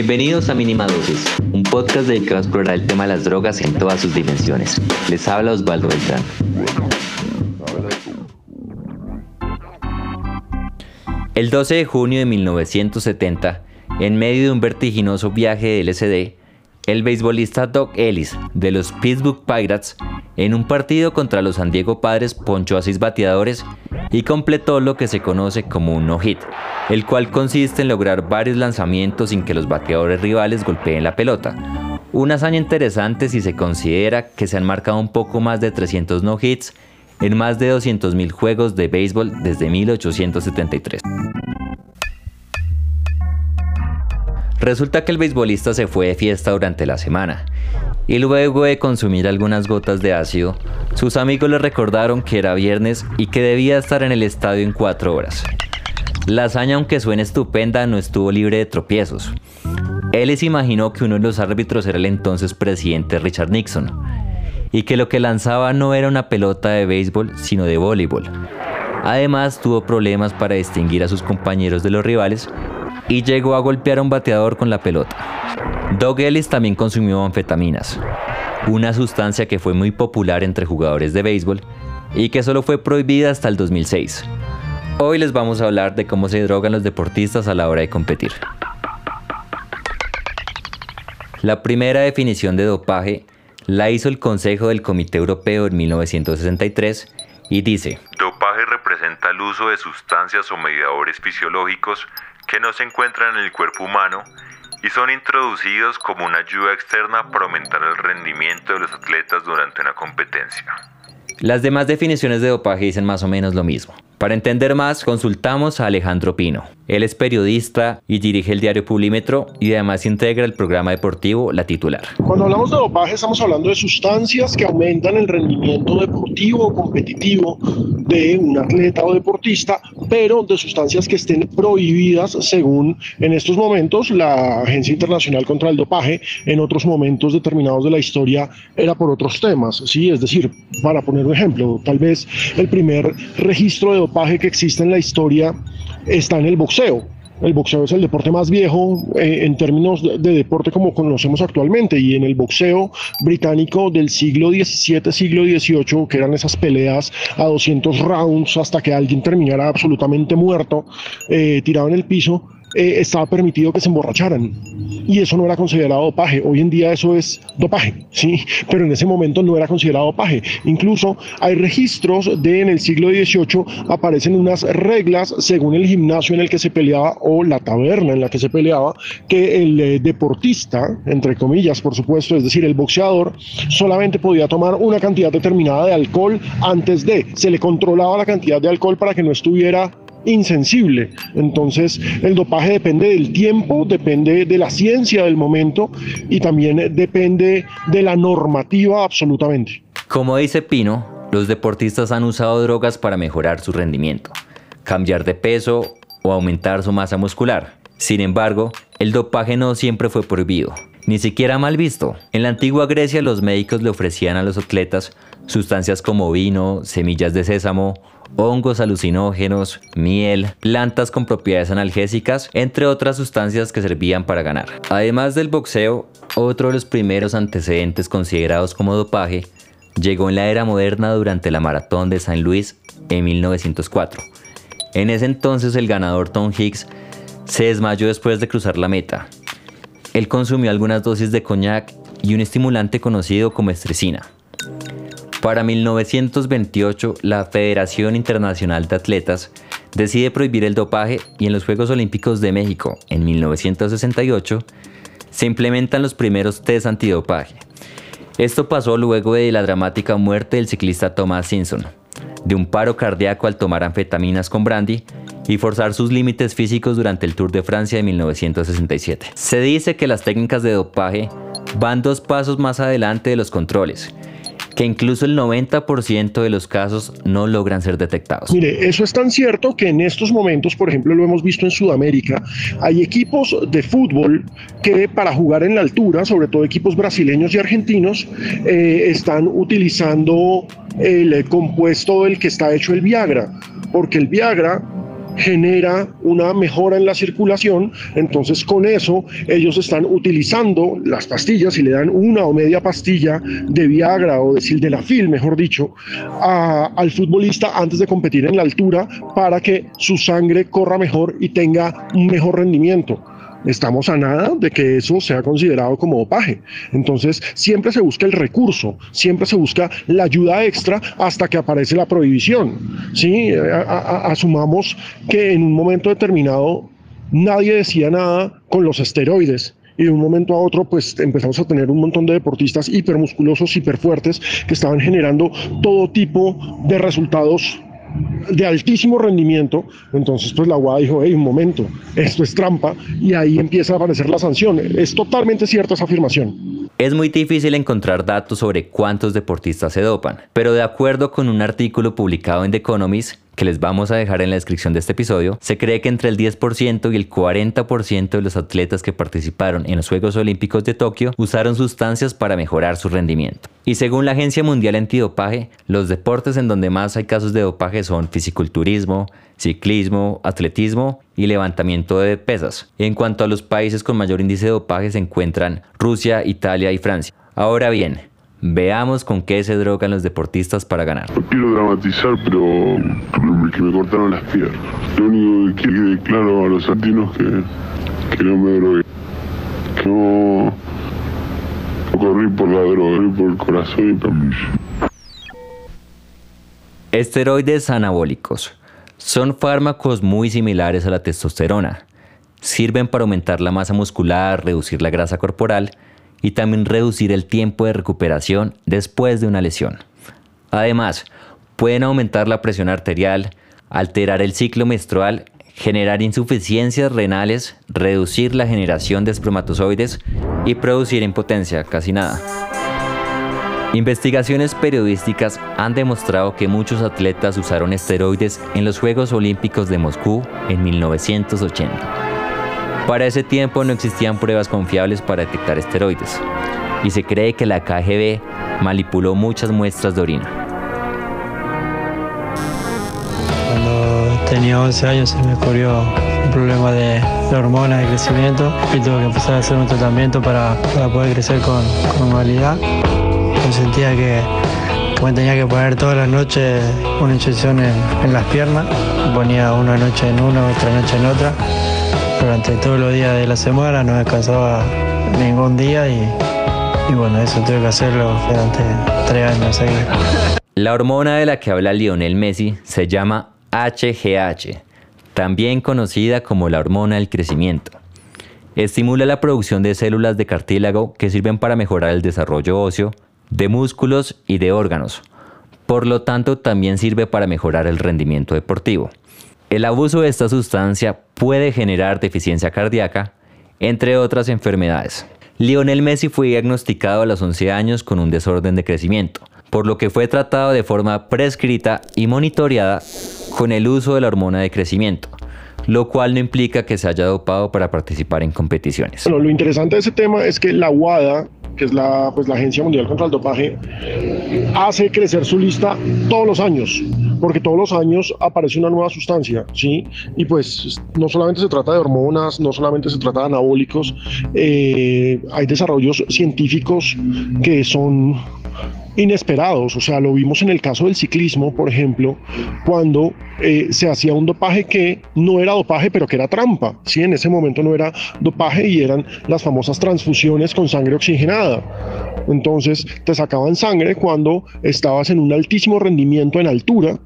Bienvenidos a Mínima Dosis, un podcast dedicado a explorar el tema de las drogas en todas sus dimensiones. Les habla Osvaldo Beltrán. El 12 de junio de 1970, en medio de un vertiginoso viaje de LSD, el beisbolista Doc Ellis de los Pittsburgh Pirates en un partido contra los San Diego Padres ponchó a seis bateadores y completó lo que se conoce como un no-hit, el cual consiste en lograr varios lanzamientos sin que los bateadores rivales golpeen la pelota. Una hazaña interesante si se considera que se han marcado un poco más de 300 no-hits en más de 200.000 juegos de béisbol desde 1873. Resulta que el beisbolista se fue de fiesta durante la semana y luego de consumir algunas gotas de ácido, sus amigos le recordaron que era viernes y que debía estar en el estadio en cuatro horas. La hazaña, aunque suene estupenda, no estuvo libre de tropiezos. Él se imaginó que uno de los árbitros era el entonces presidente Richard Nixon, y que lo que lanzaba no era una pelota de béisbol, sino de voleibol. Además, tuvo problemas para distinguir a sus compañeros de los rivales y llegó a golpear a un bateador con la pelota. Doug Ellis también consumió anfetaminas, una sustancia que fue muy popular entre jugadores de béisbol y que solo fue prohibida hasta el 2006. Hoy les vamos a hablar de cómo se drogan los deportistas a la hora de competir. La primera definición de dopaje la hizo el Consejo del Comité Europeo en 1963 y dice, Dopaje representa el uso de sustancias o mediadores fisiológicos que no se encuentran en el cuerpo humano y son introducidos como una ayuda externa para aumentar el rendimiento de los atletas durante una competencia. Las demás definiciones de dopaje dicen más o menos lo mismo. Para entender más, consultamos a Alejandro Pino. Él es periodista y dirige el diario Pulímetro y además integra el programa deportivo La Titular. Cuando hablamos de dopaje estamos hablando de sustancias que aumentan el rendimiento deportivo o competitivo de un atleta o deportista, pero de sustancias que estén prohibidas según en estos momentos la Agencia Internacional contra el Dopaje, en otros momentos determinados de la historia era por otros temas, ¿sí? Es decir, para poner un ejemplo, tal vez el primer registro de dopaje que existe en la historia está en el boxeo. El boxeo es el deporte más viejo eh, en términos de, deporte como conocemos actualmente y en el boxeo británico del siglo XVII, siglo XVIII, que eran esas peleas a 200 rounds hasta que alguien terminara absolutamente muerto, eh, tirado en el piso, eh, estaba permitido que se emborracharan y eso no era considerado dopaje. Hoy en día eso es dopaje, ¿sí? Pero en ese momento no era considerado dopaje. Incluso hay registros de en el siglo XVIII aparecen unas reglas según el gimnasio en el que se peleaba o la taberna en la que se peleaba, que el eh, deportista, entre comillas, por supuesto, es decir, el boxeador, solamente podía tomar una cantidad determinada de alcohol antes de, se le controlaba la cantidad de alcohol para que no estuviera insensible. Entonces, el dopaje depende del tiempo, depende de la ciencia del momento y también depende de la normativa absolutamente. Como dice Pino, los deportistas han usado drogas para mejorar su rendimiento, cambiar de peso o aumentar su masa muscular. Sin embargo, el dopaje no siempre fue prohibido, ni siquiera mal visto. En la antigua Grecia los médicos le ofrecían a los atletas sustancias como vino, semillas de sésamo hongos alucinógenos, miel, plantas con propiedades analgésicas, entre otras sustancias que servían para ganar. Además del boxeo, otro de los primeros antecedentes considerados como dopaje llegó en la era moderna durante la maratón de San Luis en 1904. En ese entonces el ganador Tom Hicks se desmayó después de cruzar la meta. Él consumió algunas dosis de coñac y un estimulante conocido como estresina. Para 1928, la Federación Internacional de Atletas decide prohibir el dopaje y en los Juegos Olímpicos de México, en 1968, se implementan los primeros test antidopaje. Esto pasó luego de la dramática muerte del ciclista Thomas Simpson, de un paro cardíaco al tomar anfetaminas con brandy y forzar sus límites físicos durante el Tour de Francia de 1967. Se dice que las técnicas de dopaje van dos pasos más adelante de los controles que incluso el 90% de los casos no logran ser detectados. Mire, eso es tan cierto que en estos momentos, por ejemplo, lo hemos visto en Sudamérica, hay equipos de fútbol que para jugar en la altura, sobre todo equipos brasileños y argentinos, eh, están utilizando el compuesto del que está hecho el Viagra, porque el Viagra genera una mejora en la circulación, entonces con eso ellos están utilizando las pastillas y le dan una o media pastilla de Viagra o de Sildenafil, mejor dicho, al futbolista antes de competir en la altura para que su sangre corra mejor y tenga un mejor rendimiento estamos a nada de que eso sea considerado como dopaje. Entonces, siempre se busca el recurso, siempre se busca la ayuda extra hasta que aparece la prohibición. ¿sí? asumamos que en un momento determinado nadie decía nada con los esteroides y de un momento a otro pues empezamos a tener un montón de deportistas hipermusculosos, hiperfuertes que estaban generando todo tipo de resultados de altísimo rendimiento, entonces pues la UAD dijo, hey, un momento, esto es trampa, y ahí empieza a aparecer la sanción. Es totalmente cierta esa afirmación. Es muy difícil encontrar datos sobre cuántos deportistas se dopan, pero de acuerdo con un artículo publicado en The Economist, que les vamos a dejar en la descripción de este episodio, se cree que entre el 10% y el 40% de los atletas que participaron en los Juegos Olímpicos de Tokio usaron sustancias para mejorar su rendimiento. Y según la Agencia Mundial Antidopaje, los deportes en donde más hay casos de dopaje son fisiculturismo, ciclismo, atletismo y levantamiento de pesas. En cuanto a los países con mayor índice de dopaje se encuentran Rusia, Italia y Francia. Ahora bien, Veamos con qué se drogan los deportistas para ganar. No quiero dramatizar, pero que me cortaron las piernas. Lo único que quede claro a los latinos que, que no me drogué. Que no, corrí por la droga, corrí por el corazón y también. Esteroides anabólicos. Son fármacos muy similares a la testosterona. Sirven para aumentar la masa muscular, reducir la grasa corporal y también reducir el tiempo de recuperación después de una lesión. Además, pueden aumentar la presión arterial, alterar el ciclo menstrual, generar insuficiencias renales, reducir la generación de espermatozoides y producir impotencia, casi nada. Investigaciones periodísticas han demostrado que muchos atletas usaron esteroides en los Juegos Olímpicos de Moscú en 1980. Para ese tiempo no existían pruebas confiables para detectar esteroides y se cree que la KGB manipuló muchas muestras de orina. Cuando tenía 11 años se me ocurrió un problema de, hormonas de crecimiento y tuve que empezar a hacer un tratamiento para, poder crecer con, normalidad. Yo sentía que me tenía que poner todas las noches una inyección en las piernas, ponía una noche en una, otra noche en otra durante todos los días de la semana, no descansaba ningún día y, bueno, eso tuve que hacerlo durante tres años La hormona de la que habla Lionel Messi se llama HGH, también conocida como la hormona del crecimiento. Estimula la producción de células de cartílago que sirven para mejorar el desarrollo óseo, de músculos y de órganos. Por lo tanto, también sirve para mejorar el rendimiento deportivo. El abuso de esta sustancia puede generar deficiencia cardíaca, entre otras enfermedades. Lionel Messi fue diagnosticado a los 11 años con un desorden de crecimiento, por lo que fue tratado de forma prescrita y monitoreada con el uso de la hormona de crecimiento, lo cual no implica que se haya dopado para participar en competiciones. Lo interesante de ese tema es que la WADA que es la, pues, la Agencia Mundial contra el Dopaje, hace crecer su lista todos los años, porque todos los años aparece una nueva sustancia, ¿sí? Y pues no solamente se trata de hormonas, no solamente se trata de anabólicos, eh, hay desarrollos científicos que son inesperados. O sea, lo vimos en el caso del ciclismo, por ejemplo, cuando eh, se hacía un dopaje que no era dopaje, pero que era trampa. ¿sí? En ese momento no era dopaje y eran las famosas transfusiones con sangre oxigenada. Entonces te sacaban sangre cuando estabas en un altísimo rendimiento en altura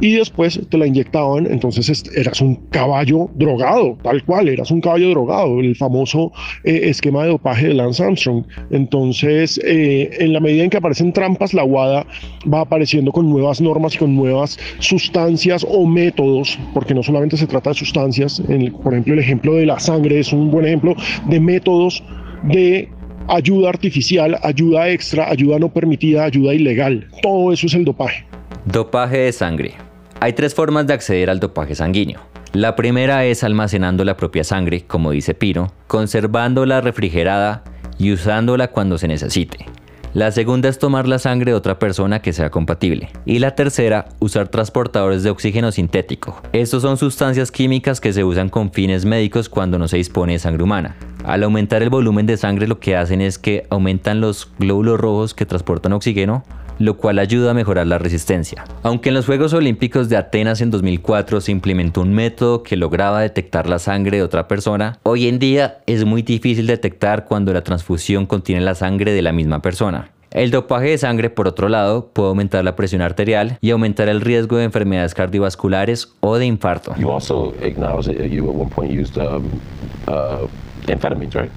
y después te la inyectaban, entonces eras un caballo drogado, tal cual, eras un caballo drogado, el famoso eh, esquema de dopaje de Lance Armstrong. Entonces, eh, en la medida en que aparecen trampas, la WADA va apareciendo con nuevas normas y con nuevas sustancias o métodos, porque no solamente se trata de sustancias, por ejemplo, el ejemplo de la sangre es un buen ejemplo de métodos de ayuda artificial, ayuda extra, ayuda no permitida, ayuda ilegal. Todo eso es el dopaje. Dopaje de sangre. Hay tres formas de acceder al dopaje sanguíneo. La primera es almacenando la propia sangre, como dice Pino, conservándola refrigerada y usándola cuando se necesite. La segunda es tomar la sangre de otra persona que sea compatible. Y la tercera, usar transportadores de oxígeno sintético. Estos son sustancias químicas que se usan con fines médicos cuando no se dispone de sangre humana. Al aumentar el volumen de sangre lo que hacen es que aumentan los glóbulos rojos que transportan oxígeno, lo cual ayuda a mejorar la resistencia. Aunque en los Juegos Olímpicos de Atenas en 2004 se implementó un método que lograba detectar la sangre de otra persona, hoy en día es muy difícil detectar cuando la transfusión contiene la sangre de la misma persona. El dopaje de sangre, por otro lado, puede aumentar la presión arterial y aumentar el riesgo de enfermedades cardiovasculares o de infarto. You also acknowledge that you at one point used um, uh, amphetamines, right?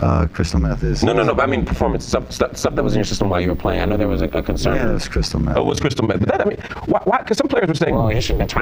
Uh, crystal meth is. No, no, no. But I mean, performance stuff, stuff, stuff that was in your system while you were playing. I know there was a, a concern. Yeah, it was crystal meth. Oh, it was crystal meth. But that, I mean, why? Because some players were saying, "Well, you shouldn't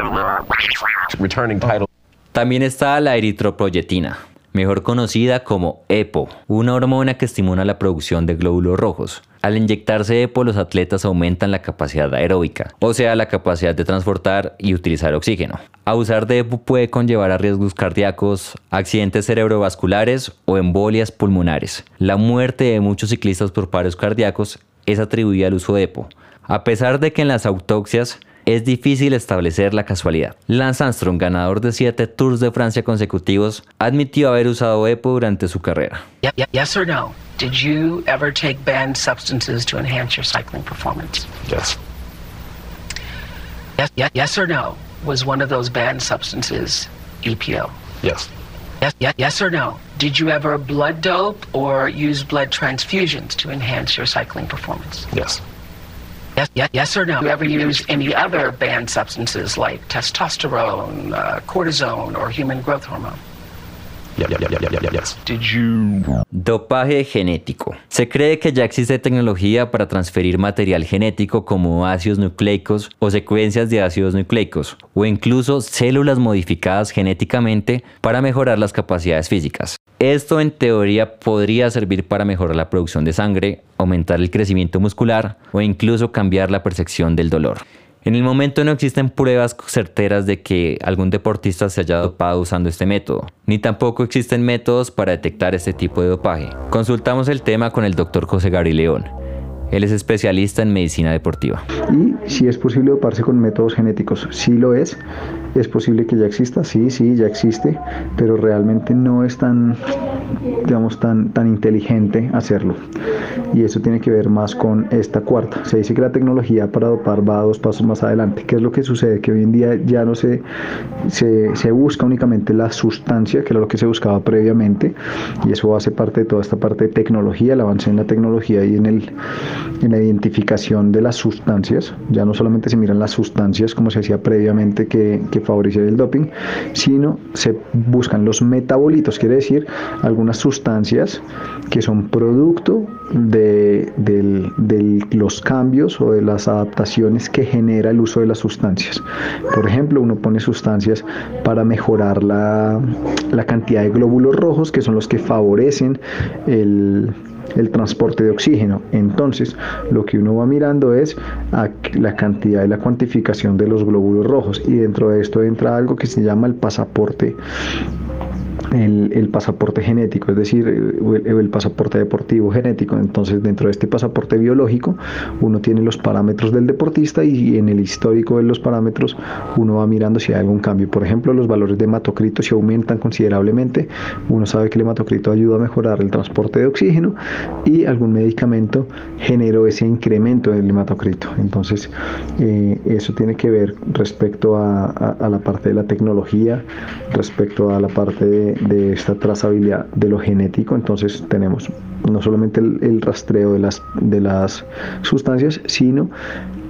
returning title." También está la eritroproyetina, mejor conocida como EPO, una hormona que estimula la producción de glóbulos rojos. Al inyectarse EPO, los atletas aumentan la capacidad aeróbica, o sea, la capacidad de transportar y utilizar oxígeno. Abusar de EPO puede conllevar a riesgos cardíacos, accidentes cerebrovasculares o embolias pulmonares. La muerte de muchos ciclistas por paros cardíacos es atribuida al uso de EPO, a pesar de que en las autopsias es difícil establecer la casualidad. Lance Armstrong, ganador de 7 Tours de Francia consecutivos, admitió haber usado EPO durante su carrera. Yes or no? Did you ever take banned substances to enhance your cycling performance? Yes. Yes, yes, yes or no? Was one of those banned substances EPO? Yes. Yes, yes, yes or no? Did you ever blood dope or use blood transfusions to enhance your cycling performance? Yes. Yes, yes, yes or no? You ever use any other banned substances like testosterone, uh, cortisone, or human growth hormone? Did you Dopaje genético. Se cree que ya existe tecnología para transferir material genético como ácidos nucleicos o secuencias de ácidos nucleicos, o incluso células modificadas genéticamente para mejorar las capacidades físicas. Esto en teoría podría servir para mejorar la producción de sangre, aumentar el crecimiento muscular o incluso cambiar la percepción del dolor. En el momento no existen pruebas certeras de que algún deportista se haya dopado usando este método, ni tampoco existen métodos para detectar este tipo de dopaje. Consultamos el tema con el Dr. José Gary León. Él es especialista en medicina deportiva. Y si es posible doparse con métodos genéticos, sí lo es. Es posible que ya exista, sí, sí, ya existe, pero realmente no es tan, digamos, tan, tan inteligente hacerlo. Y eso tiene que ver más con esta cuarta. Se dice que la tecnología para dopar va dos pasos más adelante. ¿Qué es lo que sucede? Que hoy en día ya no se, se, se busca únicamente la sustancia, que era lo que se buscaba previamente, y eso hace parte de toda esta parte de tecnología, el avance en la tecnología y en, el, en la identificación de las sustancias. Ya no solamente se miran las sustancias como se hacía previamente que, que favorecer el doping, sino se buscan los metabolitos, quiere decir algunas sustancias que son producto de, los cambios o de las adaptaciones que genera el uso de las sustancias. Por ejemplo, uno pone sustancias para mejorar la, la cantidad de glóbulos rojos, que son los que favorecen el, el transporte de oxígeno. Entonces, lo que uno va mirando es la cantidad y la cuantificación de los glóbulos rojos. Y dentro de esto entra algo que se llama el pasaporte el, el pasaporte genético, es decir, el, el pasaporte deportivo genético. Entonces, dentro de este pasaporte biológico, uno tiene los parámetros del deportista y en el histórico de los parámetros uno va mirando si hay algún cambio. Por ejemplo, los valores de hematocrito si aumentan considerablemente, uno sabe que el hematocrito ayuda a mejorar el transporte de oxígeno y algún medicamento generó ese incremento del hematocrito. Entonces, eh, eso tiene que ver respecto a, a- a la parte de la tecnología, respecto a la parte de, de esta trazabilidad de lo genético. Entonces, tenemos no solamente el, el rastreo de las, de las sustancias, sino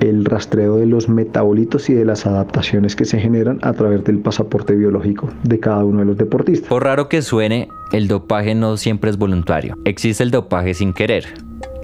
el rastreo de los metabolitos y de las adaptaciones que se generan a través del pasaporte biológico de cada uno de los deportistas. Por raro que suene, el dopaje no siempre es voluntario. Existe el dopaje sin querer,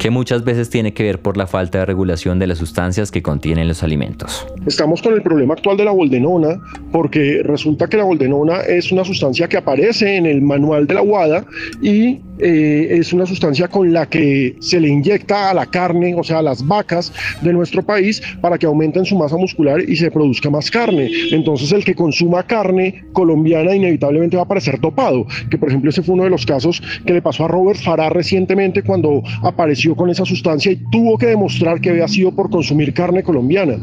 que muchas veces tiene que ver por la falta de regulación de las sustancias que contienen los alimentos. Estamos con el problema actual de la boldenona, porque resulta que la boldenona es una sustancia que aparece en el manual de la WADA y eh, es una sustancia con la que se le inyecta a la carne, o sea, a las vacas de nuestro país, para que aumenten su masa muscular y se produzca más carne. Entonces, el que consuma carne colombiana inevitablemente va a parecer dopado, que por ejemplo ese fue uno de los casos que le pasó a Robert Farah recientemente cuando apareció con esa sustancia y tuvo que demostrar que había sido por consumir carne colombiana.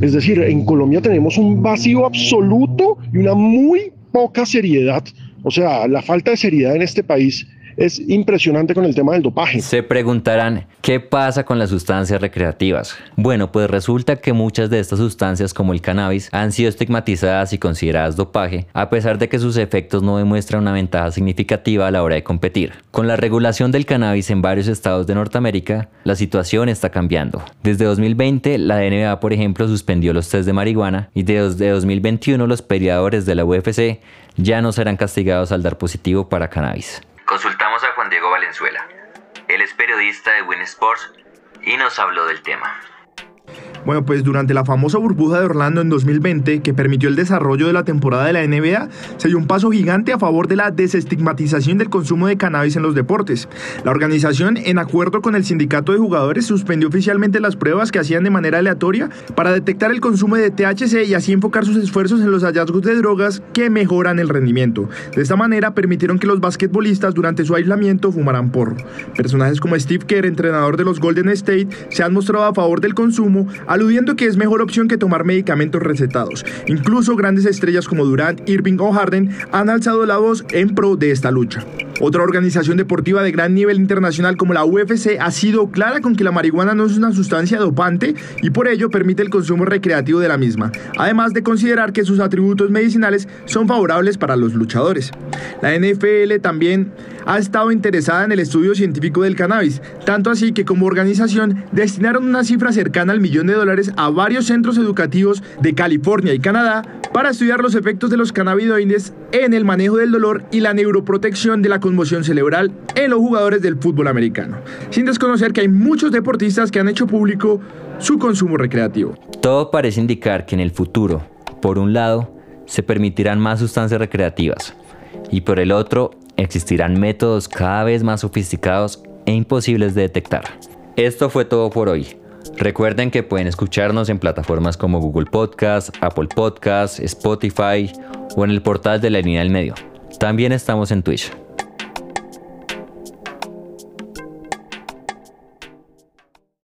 Es decir, en Colombia tenemos un vacío absoluto y una muy poca seriedad. O sea, la falta de seriedad en este país es impresionante con el tema del dopaje. Se preguntarán, ¿qué pasa con las sustancias recreativas? Bueno, pues resulta que muchas de estas sustancias como el cannabis han sido estigmatizadas y consideradas dopaje, a pesar de que sus efectos no demuestran una ventaja significativa a la hora de competir. Con la regulación del cannabis en varios estados de Norteamérica, la situación está cambiando. Desde 2020, la NBA, por ejemplo, suspendió los test de marihuana y desde 2021 los peleadores de la UFC ya no serán castigados al dar positivo para cannabis. Valenzuela. Él es periodista de Win Sports y nos habló del tema. Bueno, pues durante la famosa burbuja de Orlando en 2020, que permitió el desarrollo de la temporada de la NBA, se dio un paso gigante a favor de la desestigmatización del consumo de cannabis en los deportes. La organización, en acuerdo con el sindicato de jugadores, suspendió oficialmente las pruebas que hacían de manera aleatoria para detectar el consumo de THC y así enfocar sus esfuerzos en los hallazgos de drogas que mejoran el rendimiento. De esta manera permitieron que los basquetbolistas durante su aislamiento fumaran porro. Personajes como Steve Kerr, entrenador de los Golden State, se han mostrado a favor del consumo, aludiendo que es mejor opción que tomar medicamentos recetados. Incluso grandes estrellas como Durant, Irving o Harden han alzado la voz en pro de esta lucha. Otra organización deportiva de gran nivel internacional como la UFC ha sido clara con que la marihuana no es una sustancia dopante y por ello permite el consumo recreativo de la misma, además de considerar que sus atributos medicinales son favorables para los luchadores. La NFL también ha estado interesada en el estudio científico del cannabis, tanto así que como organización destinaron una cifra cercana al millón de dólares a varios centros educativos de California y Canadá para estudiar los efectos de los cannabinoides en el manejo del dolor y la neuroprotección de la conmoción cerebral en los jugadores del fútbol americano, sin desconocer que hay muchos deportistas que han hecho público su consumo recreativo. Todo parece indicar que en el futuro, por un lado, se permitirán más sustancias recreativas y por el otro, existirán métodos cada vez más sofisticados e imposibles de detectar. Esto fue todo por hoy. Recuerden que pueden escucharnos en plataformas como Google Podcast, Apple Podcast, Spotify o en el portal de la línea del medio. También estamos en Twitch.